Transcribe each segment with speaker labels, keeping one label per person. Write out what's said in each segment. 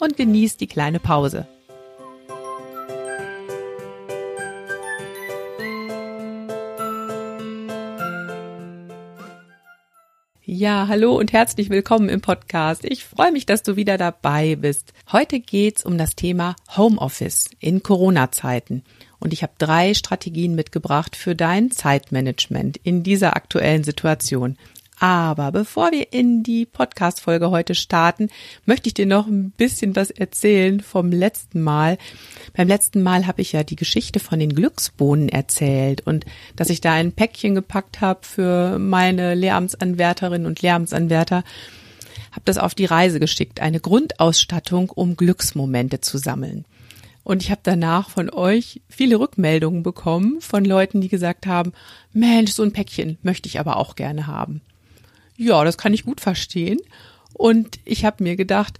Speaker 1: und genieß die kleine Pause. Ja, hallo und herzlich willkommen im Podcast. Ich freue mich, dass du wieder dabei bist. Heute geht's um das Thema Homeoffice in Corona-Zeiten. Und ich habe drei Strategien mitgebracht für dein Zeitmanagement in dieser aktuellen Situation. Aber bevor wir in die Podcast-Folge heute starten, möchte ich dir noch ein bisschen was erzählen vom letzten Mal. Beim letzten Mal habe ich ja die Geschichte von den Glücksbohnen erzählt und dass ich da ein Päckchen gepackt habe für meine Lehramtsanwärterinnen und Lehramtsanwärter habe das auf die Reise geschickt, eine Grundausstattung, um Glücksmomente zu sammeln. Und ich habe danach von euch viele Rückmeldungen bekommen von Leuten, die gesagt haben, Mensch, so ein Päckchen möchte ich aber auch gerne haben. Ja, das kann ich gut verstehen. Und ich habe mir gedacht,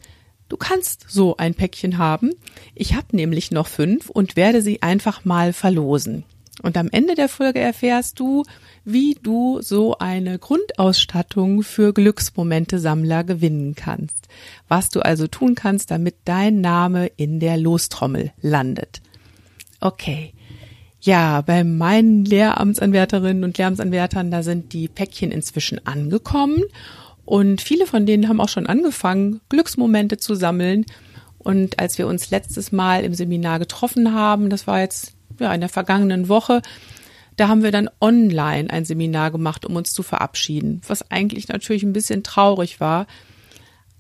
Speaker 1: du kannst so ein Päckchen haben. Ich habe nämlich noch fünf und werde sie einfach mal verlosen. Und am Ende der Folge erfährst du, wie du so eine Grundausstattung für Glücksmomente-Sammler gewinnen kannst. Was du also tun kannst, damit dein Name in der Lostrommel landet. Okay. Ja, bei meinen Lehramtsanwärterinnen und Lehramtsanwärtern, da sind die Päckchen inzwischen angekommen und viele von denen haben auch schon angefangen, Glücksmomente zu sammeln. Und als wir uns letztes Mal im Seminar getroffen haben, das war jetzt ja in der vergangenen Woche, da haben wir dann online ein Seminar gemacht, um uns zu verabschieden, was eigentlich natürlich ein bisschen traurig war.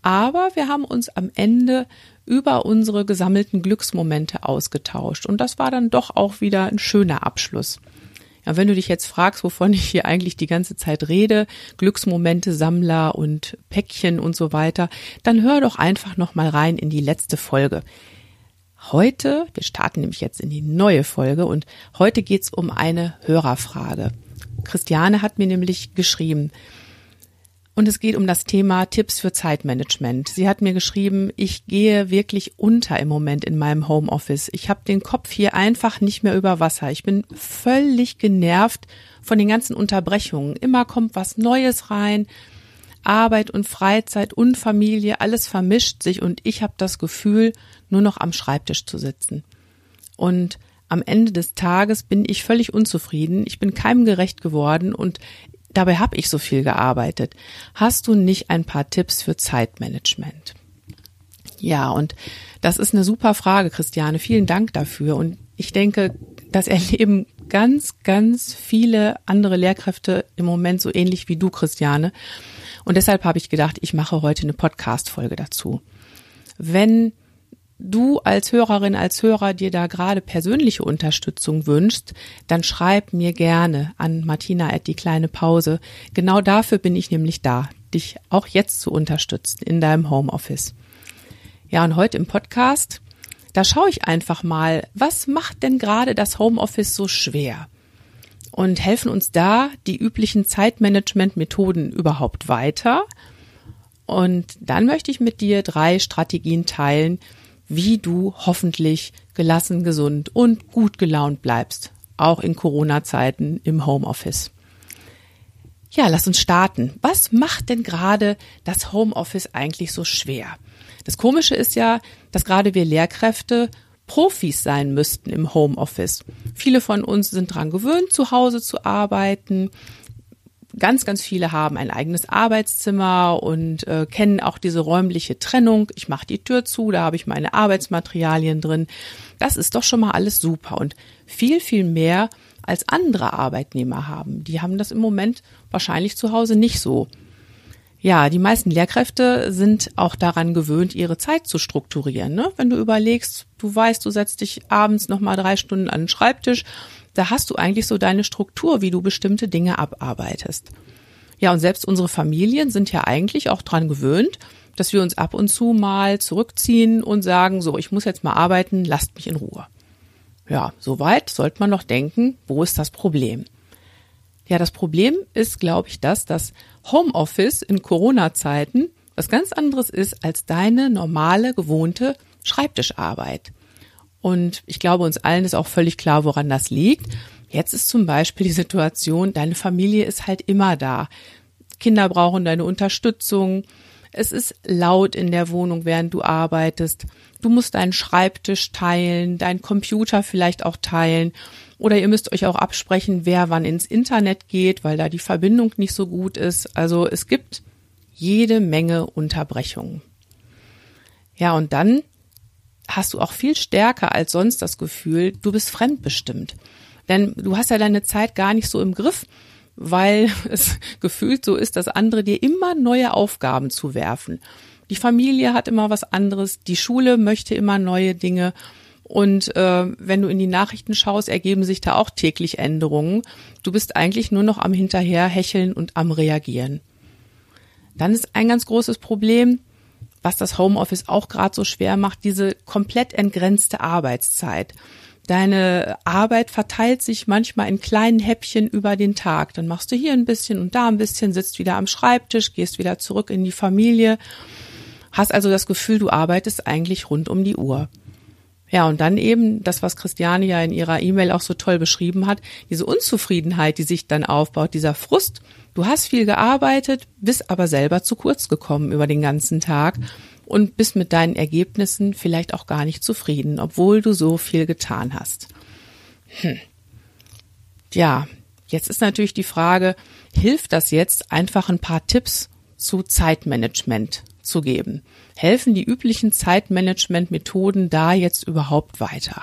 Speaker 1: Aber wir haben uns am Ende über unsere gesammelten Glücksmomente ausgetauscht. Und das war dann doch auch wieder ein schöner Abschluss. Ja, wenn du dich jetzt fragst, wovon ich hier eigentlich die ganze Zeit rede, Glücksmomente, Sammler und Päckchen und so weiter, dann hör doch einfach noch mal rein in die letzte Folge. Heute, wir starten nämlich jetzt in die neue Folge und heute geht's um eine Hörerfrage. Christiane hat mir nämlich geschrieben, und es geht um das Thema Tipps für Zeitmanagement. Sie hat mir geschrieben, ich gehe wirklich unter im Moment in meinem Homeoffice. Ich habe den Kopf hier einfach nicht mehr über Wasser. Ich bin völlig genervt von den ganzen Unterbrechungen. Immer kommt was Neues rein. Arbeit und Freizeit und Familie, alles vermischt sich und ich habe das Gefühl, nur noch am Schreibtisch zu sitzen. Und am Ende des Tages bin ich völlig unzufrieden. Ich bin keinem gerecht geworden und Dabei habe ich so viel gearbeitet. Hast du nicht ein paar Tipps für Zeitmanagement? Ja, und das ist eine super Frage, Christiane. Vielen Dank dafür. Und ich denke, das erleben ganz, ganz viele andere Lehrkräfte im Moment so ähnlich wie du, Christiane. Und deshalb habe ich gedacht, ich mache heute eine Podcast-Folge dazu. Wenn du als Hörerin, als Hörer dir da gerade persönliche Unterstützung wünschst, dann schreib mir gerne an Martina at die kleine Pause. Genau dafür bin ich nämlich da, dich auch jetzt zu unterstützen in deinem Homeoffice. Ja, und heute im Podcast, da schaue ich einfach mal, was macht denn gerade das Homeoffice so schwer? Und helfen uns da die üblichen Zeitmanagement-Methoden überhaupt weiter? Und dann möchte ich mit dir drei Strategien teilen, wie du hoffentlich gelassen, gesund und gut gelaunt bleibst, auch in Corona-Zeiten im Homeoffice. Ja, lass uns starten. Was macht denn gerade das Homeoffice eigentlich so schwer? Das Komische ist ja, dass gerade wir Lehrkräfte Profis sein müssten im Homeoffice. Viele von uns sind dran gewöhnt, zu Hause zu arbeiten ganz, ganz viele haben ein eigenes Arbeitszimmer und äh, kennen auch diese räumliche Trennung. Ich mache die Tür zu, da habe ich meine Arbeitsmaterialien drin. Das ist doch schon mal alles super und viel, viel mehr als andere Arbeitnehmer haben. Die haben das im Moment wahrscheinlich zu Hause nicht so. Ja, die meisten Lehrkräfte sind auch daran gewöhnt, ihre Zeit zu strukturieren. Ne? Wenn du überlegst, du weißt, du setzt dich abends noch mal drei Stunden an den Schreibtisch da hast du eigentlich so deine Struktur, wie du bestimmte Dinge abarbeitest. Ja, und selbst unsere Familien sind ja eigentlich auch dran gewöhnt, dass wir uns ab und zu mal zurückziehen und sagen, so, ich muss jetzt mal arbeiten, lasst mich in Ruhe. Ja, soweit sollte man noch denken, wo ist das Problem? Ja, das Problem ist, glaube ich, das, dass Homeoffice in Corona-Zeiten was ganz anderes ist als deine normale, gewohnte Schreibtischarbeit. Und ich glaube, uns allen ist auch völlig klar, woran das liegt. Jetzt ist zum Beispiel die Situation, deine Familie ist halt immer da. Kinder brauchen deine Unterstützung. Es ist laut in der Wohnung, während du arbeitest. Du musst deinen Schreibtisch teilen, deinen Computer vielleicht auch teilen. Oder ihr müsst euch auch absprechen, wer wann ins Internet geht, weil da die Verbindung nicht so gut ist. Also es gibt jede Menge Unterbrechungen. Ja, und dann hast du auch viel stärker als sonst das Gefühl, du bist fremdbestimmt. Denn du hast ja deine Zeit gar nicht so im Griff, weil es gefühlt so ist, dass andere dir immer neue Aufgaben zuwerfen. Die Familie hat immer was anderes, die Schule möchte immer neue Dinge und äh, wenn du in die Nachrichten schaust, ergeben sich da auch täglich Änderungen. Du bist eigentlich nur noch am Hinterherhecheln und am Reagieren. Dann ist ein ganz großes Problem, was das Homeoffice auch gerade so schwer macht, diese komplett entgrenzte Arbeitszeit. Deine Arbeit verteilt sich manchmal in kleinen Häppchen über den Tag. Dann machst du hier ein bisschen und da ein bisschen, sitzt wieder am Schreibtisch, gehst wieder zurück in die Familie, hast also das Gefühl, du arbeitest eigentlich rund um die Uhr. Ja, und dann eben das, was Christiane ja in ihrer E-Mail auch so toll beschrieben hat, diese Unzufriedenheit, die sich dann aufbaut, dieser Frust. Du hast viel gearbeitet, bist aber selber zu kurz gekommen über den ganzen Tag und bist mit deinen Ergebnissen vielleicht auch gar nicht zufrieden, obwohl du so viel getan hast. Hm. Ja, jetzt ist natürlich die Frage, hilft das jetzt einfach ein paar Tipps zu Zeitmanagement zu geben? Helfen die üblichen Zeitmanagement-Methoden da jetzt überhaupt weiter?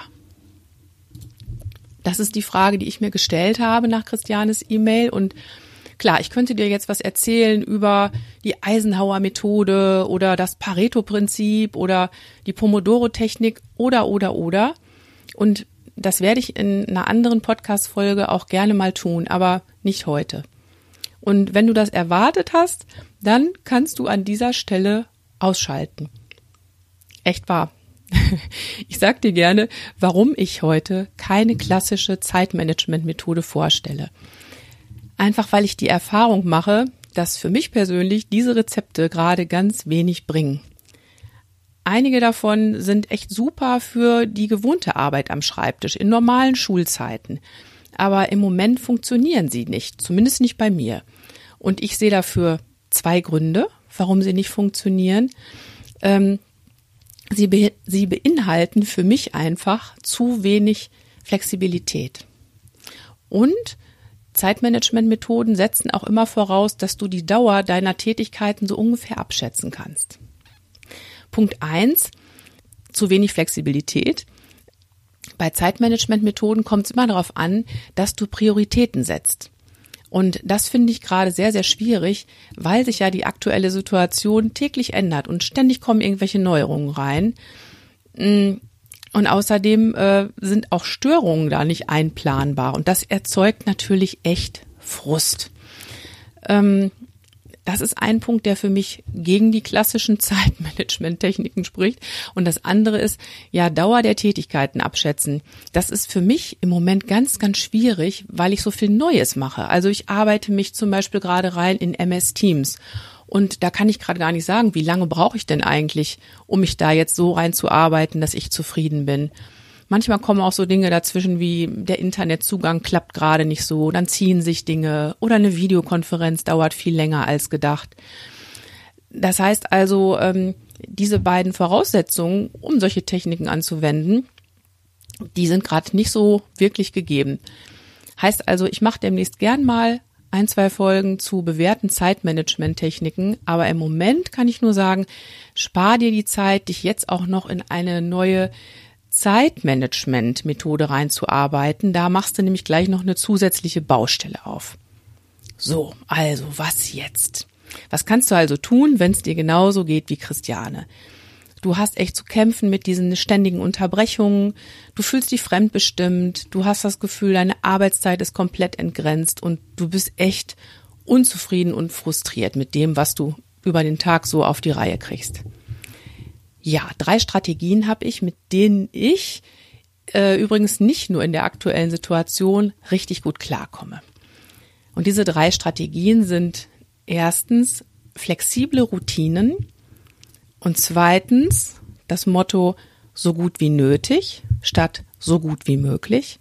Speaker 1: Das ist die Frage, die ich mir gestellt habe nach Christianes E-Mail und Klar, ich könnte dir jetzt was erzählen über die Eisenhower-Methode oder das Pareto-Prinzip oder die Pomodoro-Technik oder, oder, oder. Und das werde ich in einer anderen Podcast-Folge auch gerne mal tun, aber nicht heute. Und wenn du das erwartet hast, dann kannst du an dieser Stelle ausschalten. Echt wahr. Ich sag dir gerne, warum ich heute keine klassische Zeitmanagement-Methode vorstelle. Einfach weil ich die Erfahrung mache, dass für mich persönlich diese Rezepte gerade ganz wenig bringen. Einige davon sind echt super für die gewohnte Arbeit am Schreibtisch in normalen Schulzeiten. Aber im Moment funktionieren sie nicht, zumindest nicht bei mir. Und ich sehe dafür zwei Gründe, warum sie nicht funktionieren. Ähm, sie, be sie beinhalten für mich einfach zu wenig Flexibilität. Und Zeitmanagement-Methoden setzen auch immer voraus, dass du die Dauer deiner Tätigkeiten so ungefähr abschätzen kannst. Punkt eins: Zu wenig Flexibilität. Bei Zeitmanagement-Methoden kommt es immer darauf an, dass du Prioritäten setzt. Und das finde ich gerade sehr, sehr schwierig, weil sich ja die aktuelle Situation täglich ändert und ständig kommen irgendwelche Neuerungen rein. Und außerdem äh, sind auch Störungen da nicht einplanbar. Und das erzeugt natürlich echt Frust. Ähm, das ist ein Punkt, der für mich gegen die klassischen Zeitmanagement-Techniken spricht. Und das andere ist, ja, Dauer der Tätigkeiten abschätzen. Das ist für mich im Moment ganz, ganz schwierig, weil ich so viel Neues mache. Also ich arbeite mich zum Beispiel gerade rein in MS Teams. Und da kann ich gerade gar nicht sagen, wie lange brauche ich denn eigentlich, um mich da jetzt so reinzuarbeiten, dass ich zufrieden bin. Manchmal kommen auch so Dinge dazwischen wie der Internetzugang klappt gerade nicht so, dann ziehen sich Dinge oder eine Videokonferenz dauert viel länger als gedacht. Das heißt also, ähm, diese beiden Voraussetzungen, um solche Techniken anzuwenden, die sind gerade nicht so wirklich gegeben. Heißt also, ich mache demnächst gern mal ein, zwei Folgen zu bewährten Zeitmanagement-Techniken, aber im Moment kann ich nur sagen, spar dir die Zeit, dich jetzt auch noch in eine neue Zeitmanagement-Methode reinzuarbeiten. Da machst du nämlich gleich noch eine zusätzliche Baustelle auf. So, also was jetzt? Was kannst du also tun, wenn es dir genauso geht wie Christiane? Du hast echt zu kämpfen mit diesen ständigen Unterbrechungen. Du fühlst dich fremdbestimmt. Du hast das Gefühl, deine Arbeitszeit ist komplett entgrenzt und du bist echt unzufrieden und frustriert mit dem, was du über den Tag so auf die Reihe kriegst. Ja, drei Strategien habe ich, mit denen ich äh, übrigens nicht nur in der aktuellen Situation richtig gut klarkomme. Und diese drei Strategien sind erstens flexible Routinen und zweitens das Motto so gut wie nötig statt so gut wie möglich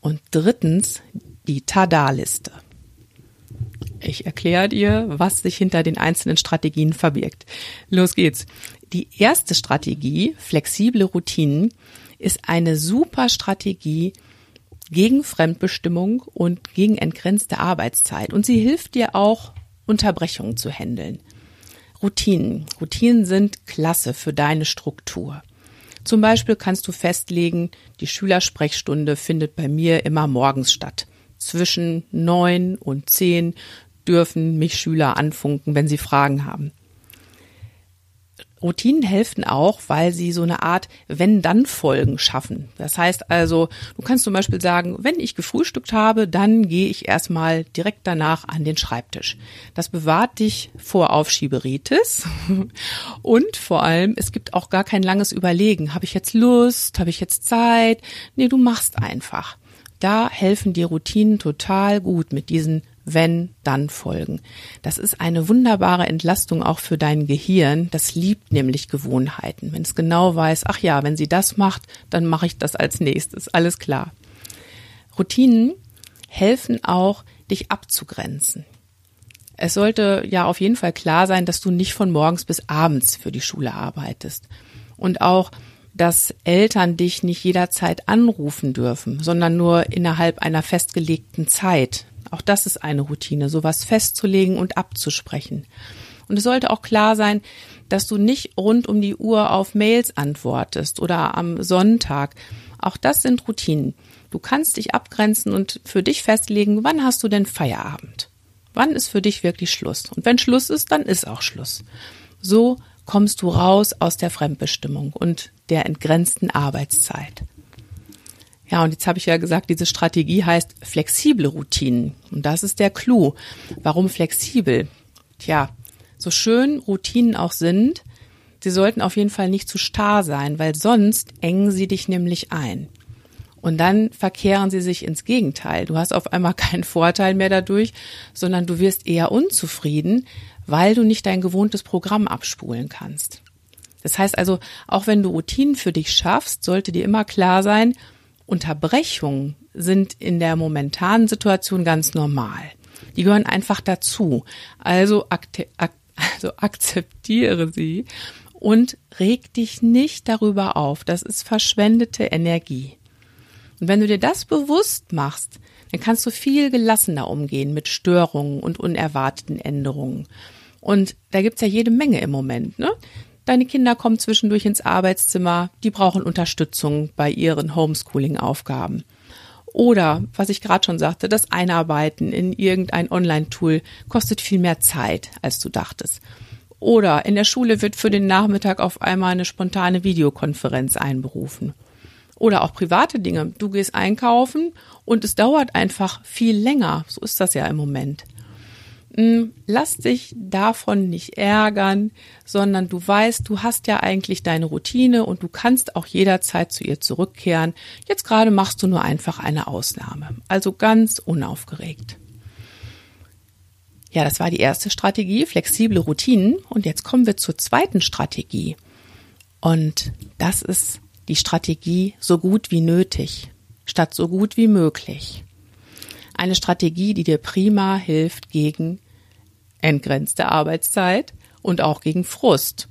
Speaker 1: und drittens die Tada-Liste. Ich erkläre dir, was sich hinter den einzelnen Strategien verbirgt. Los geht's. Die erste Strategie, flexible Routinen, ist eine super Strategie gegen Fremdbestimmung und gegen entgrenzte Arbeitszeit. Und sie hilft dir auch, Unterbrechungen zu handeln. Routinen. Routinen sind klasse für deine Struktur. Zum Beispiel kannst du festlegen, die Schülersprechstunde findet bei mir immer morgens statt. Zwischen neun und zehn dürfen mich Schüler anfunken, wenn sie Fragen haben. Routinen helfen auch, weil sie so eine Art Wenn-Dann-Folgen schaffen. Das heißt also, du kannst zum Beispiel sagen, wenn ich gefrühstückt habe, dann gehe ich erstmal direkt danach an den Schreibtisch. Das bewahrt dich vor Aufschieberitis und vor allem, es gibt auch gar kein langes Überlegen. Habe ich jetzt Lust? Habe ich jetzt Zeit? Nee, du machst einfach. Da helfen die Routinen total gut mit diesen wenn, dann folgen. Das ist eine wunderbare Entlastung auch für dein Gehirn. Das liebt nämlich Gewohnheiten. Wenn es genau weiß, ach ja, wenn sie das macht, dann mache ich das als nächstes. Alles klar. Routinen helfen auch, dich abzugrenzen. Es sollte ja auf jeden Fall klar sein, dass du nicht von morgens bis abends für die Schule arbeitest. Und auch, dass Eltern dich nicht jederzeit anrufen dürfen, sondern nur innerhalb einer festgelegten Zeit. Auch das ist eine Routine, sowas festzulegen und abzusprechen. Und es sollte auch klar sein, dass du nicht rund um die Uhr auf Mails antwortest oder am Sonntag. Auch das sind Routinen. Du kannst dich abgrenzen und für dich festlegen, wann hast du denn Feierabend? Wann ist für dich wirklich Schluss? Und wenn Schluss ist, dann ist auch Schluss. So kommst du raus aus der Fremdbestimmung und der entgrenzten Arbeitszeit. Ja, und jetzt habe ich ja gesagt, diese Strategie heißt flexible Routinen. Und das ist der Clou. Warum flexibel? Tja, so schön Routinen auch sind, sie sollten auf jeden Fall nicht zu starr sein, weil sonst engen sie dich nämlich ein. Und dann verkehren sie sich ins Gegenteil. Du hast auf einmal keinen Vorteil mehr dadurch, sondern du wirst eher unzufrieden, weil du nicht dein gewohntes Programm abspulen kannst. Das heißt also, auch wenn du Routinen für dich schaffst, sollte dir immer klar sein, Unterbrechungen sind in der momentanen Situation ganz normal. Die gehören einfach dazu. Also, ak also akzeptiere sie und reg dich nicht darüber auf. Das ist verschwendete Energie. Und wenn du dir das bewusst machst, dann kannst du viel gelassener umgehen mit Störungen und unerwarteten Änderungen. Und da gibt's ja jede Menge im Moment. Ne? Deine Kinder kommen zwischendurch ins Arbeitszimmer, die brauchen Unterstützung bei ihren Homeschooling-Aufgaben. Oder, was ich gerade schon sagte, das Einarbeiten in irgendein Online-Tool kostet viel mehr Zeit, als du dachtest. Oder in der Schule wird für den Nachmittag auf einmal eine spontane Videokonferenz einberufen. Oder auch private Dinge. Du gehst einkaufen und es dauert einfach viel länger. So ist das ja im Moment. Hm, lass dich davon nicht ärgern, sondern du weißt, du hast ja eigentlich deine Routine und du kannst auch jederzeit zu ihr zurückkehren. Jetzt gerade machst du nur einfach eine Ausnahme. Also ganz unaufgeregt. Ja, das war die erste Strategie, flexible Routinen. Und jetzt kommen wir zur zweiten Strategie. Und das ist die Strategie so gut wie nötig, statt so gut wie möglich. Eine Strategie, die dir prima hilft gegen entgrenzte Arbeitszeit und auch gegen Frust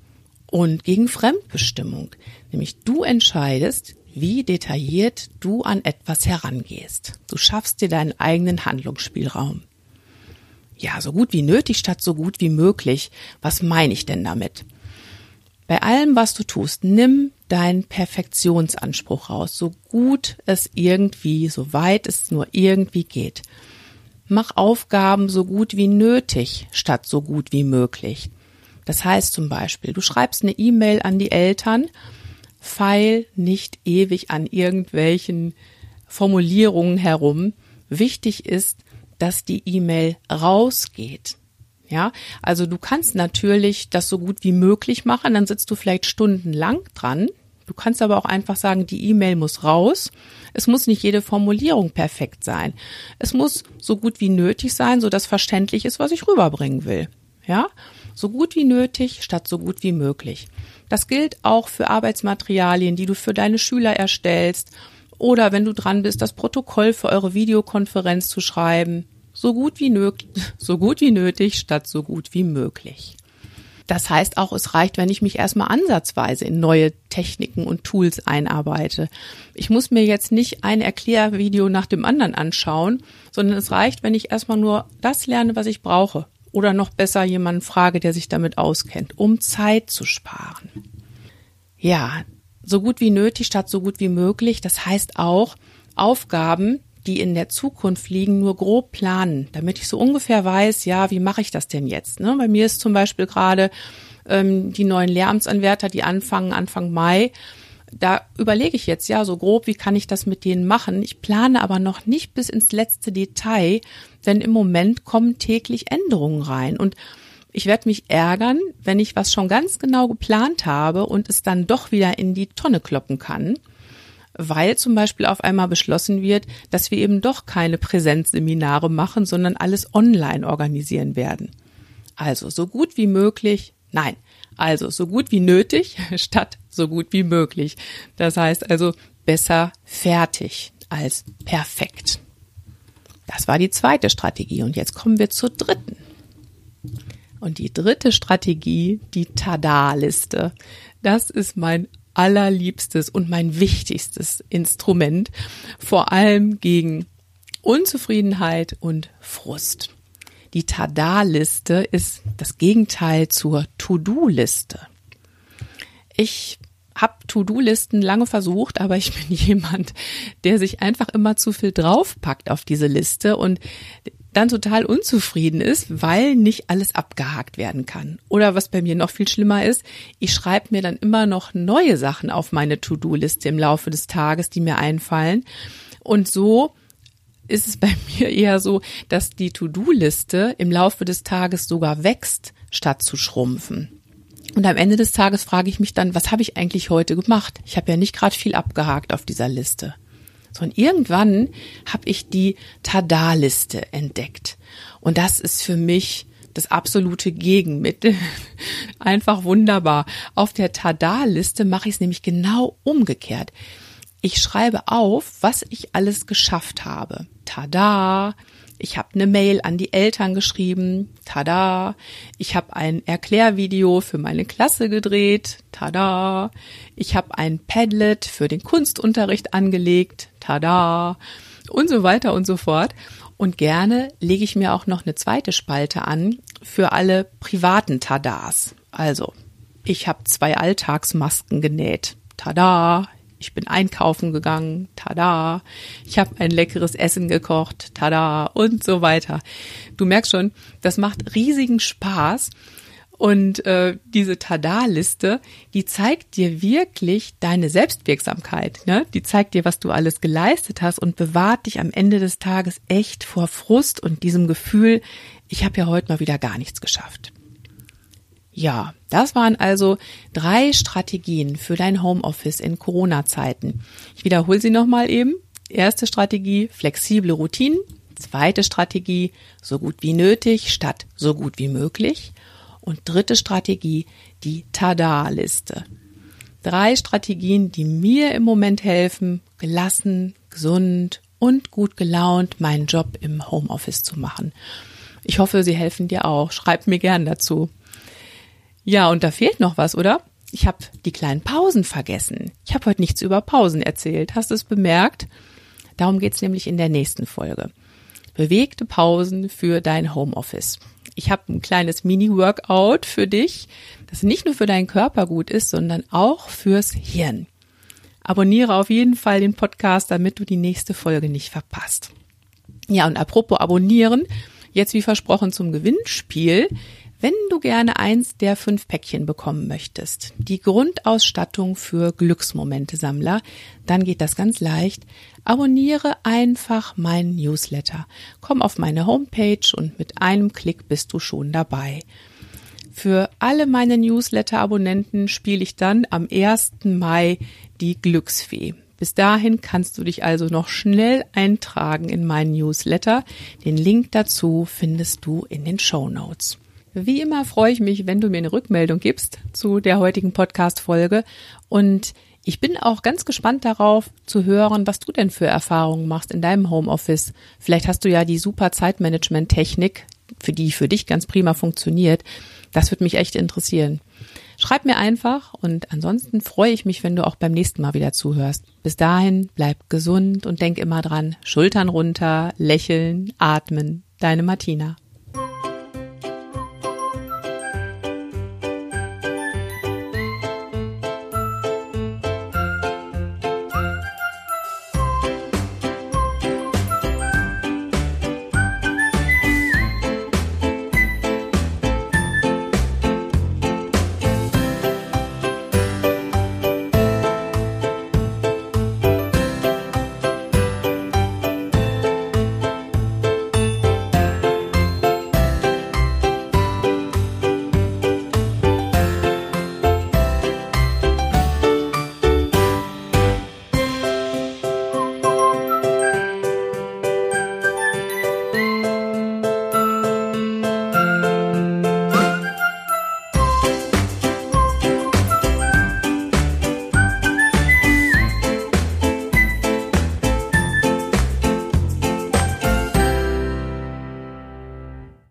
Speaker 1: und gegen Fremdbestimmung. Nämlich du entscheidest, wie detailliert du an etwas herangehst. Du schaffst dir deinen eigenen Handlungsspielraum. Ja, so gut wie nötig statt so gut wie möglich. Was meine ich denn damit? Bei allem, was du tust, nimm deinen Perfektionsanspruch raus, so gut es irgendwie, so weit es nur irgendwie geht. Mach Aufgaben so gut wie nötig statt so gut wie möglich. Das heißt zum Beispiel, du schreibst eine E-Mail an die Eltern, feil nicht ewig an irgendwelchen Formulierungen herum. Wichtig ist, dass die E-Mail rausgeht. Ja, also du kannst natürlich das so gut wie möglich machen, dann sitzt du vielleicht stundenlang dran. Du kannst aber auch einfach sagen, die E-Mail muss raus. Es muss nicht jede Formulierung perfekt sein. Es muss so gut wie nötig sein, so dass verständlich ist, was ich rüberbringen will. Ja, so gut wie nötig statt so gut wie möglich. Das gilt auch für Arbeitsmaterialien, die du für deine Schüler erstellst oder wenn du dran bist, das Protokoll für eure Videokonferenz zu schreiben. So gut wie, nötig, so gut wie nötig statt so gut wie möglich. Das heißt auch, es reicht, wenn ich mich erstmal ansatzweise in neue Techniken und Tools einarbeite. Ich muss mir jetzt nicht ein Erklärvideo nach dem anderen anschauen, sondern es reicht, wenn ich erstmal nur das lerne, was ich brauche. Oder noch besser jemanden frage, der sich damit auskennt, um Zeit zu sparen. Ja, so gut wie nötig statt so gut wie möglich. Das heißt auch, Aufgaben, die in der Zukunft liegen, nur grob planen, damit ich so ungefähr weiß, ja, wie mache ich das denn jetzt? Ne? Bei mir ist zum Beispiel gerade ähm, die neuen Lehramtsanwärter, die anfangen Anfang Mai. Da überlege ich jetzt ja so grob, wie kann ich das mit denen machen. Ich plane aber noch nicht bis ins letzte Detail, denn im Moment kommen täglich Änderungen rein und ich werde mich ärgern, wenn ich was schon ganz genau geplant habe und es dann doch wieder in die Tonne kloppen kann weil zum Beispiel auf einmal beschlossen wird, dass wir eben doch keine Präsenzseminare machen, sondern alles online organisieren werden. Also so gut wie möglich, nein, also so gut wie nötig statt so gut wie möglich. Das heißt also besser fertig als perfekt. Das war die zweite Strategie und jetzt kommen wir zur dritten. Und die dritte Strategie, die Tada-Liste. Das ist mein allerliebstes und mein wichtigstes Instrument, vor allem gegen Unzufriedenheit und Frust. Die Tada-Liste ist das Gegenteil zur To-Do-Liste. Ich habe To-Do-Listen lange versucht, aber ich bin jemand, der sich einfach immer zu viel draufpackt auf diese Liste und dann total unzufrieden ist, weil nicht alles abgehakt werden kann. Oder was bei mir noch viel schlimmer ist, ich schreibe mir dann immer noch neue Sachen auf meine To-Do-Liste im Laufe des Tages, die mir einfallen. Und so ist es bei mir eher so, dass die To-Do-Liste im Laufe des Tages sogar wächst, statt zu schrumpfen. Und am Ende des Tages frage ich mich dann, was habe ich eigentlich heute gemacht? Ich habe ja nicht gerade viel abgehakt auf dieser Liste. So, und irgendwann habe ich die Tada-Liste entdeckt. Und das ist für mich das absolute Gegenmittel. Einfach wunderbar. Auf der Tada-Liste mache ich es nämlich genau umgekehrt. Ich schreibe auf, was ich alles geschafft habe. Tada! Ich habe eine Mail an die Eltern geschrieben. Tada! Ich habe ein Erklärvideo für meine Klasse gedreht. Tada! Ich habe ein Padlet für den Kunstunterricht angelegt. Tada! Und so weiter und so fort. Und gerne lege ich mir auch noch eine zweite Spalte an für alle privaten Tadas. Also, ich habe zwei Alltagsmasken genäht. Tada! Ich bin einkaufen gegangen, tada. Ich habe ein leckeres Essen gekocht, tada und so weiter. Du merkst schon, das macht riesigen Spaß. Und äh, diese Tada-Liste, die zeigt dir wirklich deine Selbstwirksamkeit. Ne? Die zeigt dir, was du alles geleistet hast und bewahrt dich am Ende des Tages echt vor Frust und diesem Gefühl, ich habe ja heute mal wieder gar nichts geschafft. Ja, das waren also drei Strategien für dein Homeoffice in Corona-Zeiten. Ich wiederhole sie nochmal eben. Erste Strategie, flexible Routinen. Zweite Strategie, so gut wie nötig statt so gut wie möglich. Und dritte Strategie, die Tada-Liste. Drei Strategien, die mir im Moment helfen, gelassen, gesund und gut gelaunt meinen Job im Homeoffice zu machen. Ich hoffe, sie helfen dir auch. Schreib mir gern dazu. Ja, und da fehlt noch was, oder? Ich habe die kleinen Pausen vergessen. Ich habe heute nichts über Pausen erzählt. Hast du es bemerkt? Darum geht's nämlich in der nächsten Folge. Bewegte Pausen für dein Homeoffice. Ich habe ein kleines Mini-Workout für dich, das nicht nur für deinen Körper gut ist, sondern auch fürs Hirn. Abonniere auf jeden Fall den Podcast, damit du die nächste Folge nicht verpasst. Ja, und apropos abonnieren, jetzt wie versprochen zum Gewinnspiel. Wenn du gerne eins der fünf Päckchen bekommen möchtest, die Grundausstattung für Glücksmomente-Sammler, dann geht das ganz leicht. Abonniere einfach meinen Newsletter. Komm auf meine Homepage und mit einem Klick bist du schon dabei. Für alle meine Newsletter-Abonnenten spiele ich dann am 1. Mai die Glücksfee. Bis dahin kannst du dich also noch schnell eintragen in meinen Newsletter. Den Link dazu findest du in den Show Notes. Wie immer freue ich mich, wenn du mir eine Rückmeldung gibst zu der heutigen Podcast-Folge. Und ich bin auch ganz gespannt darauf zu hören, was du denn für Erfahrungen machst in deinem Homeoffice. Vielleicht hast du ja die super Zeitmanagement-Technik, für die für dich ganz prima funktioniert. Das würde mich echt interessieren. Schreib mir einfach und ansonsten freue ich mich, wenn du auch beim nächsten Mal wieder zuhörst. Bis dahin bleib gesund und denk immer dran, Schultern runter, lächeln, atmen. Deine Martina.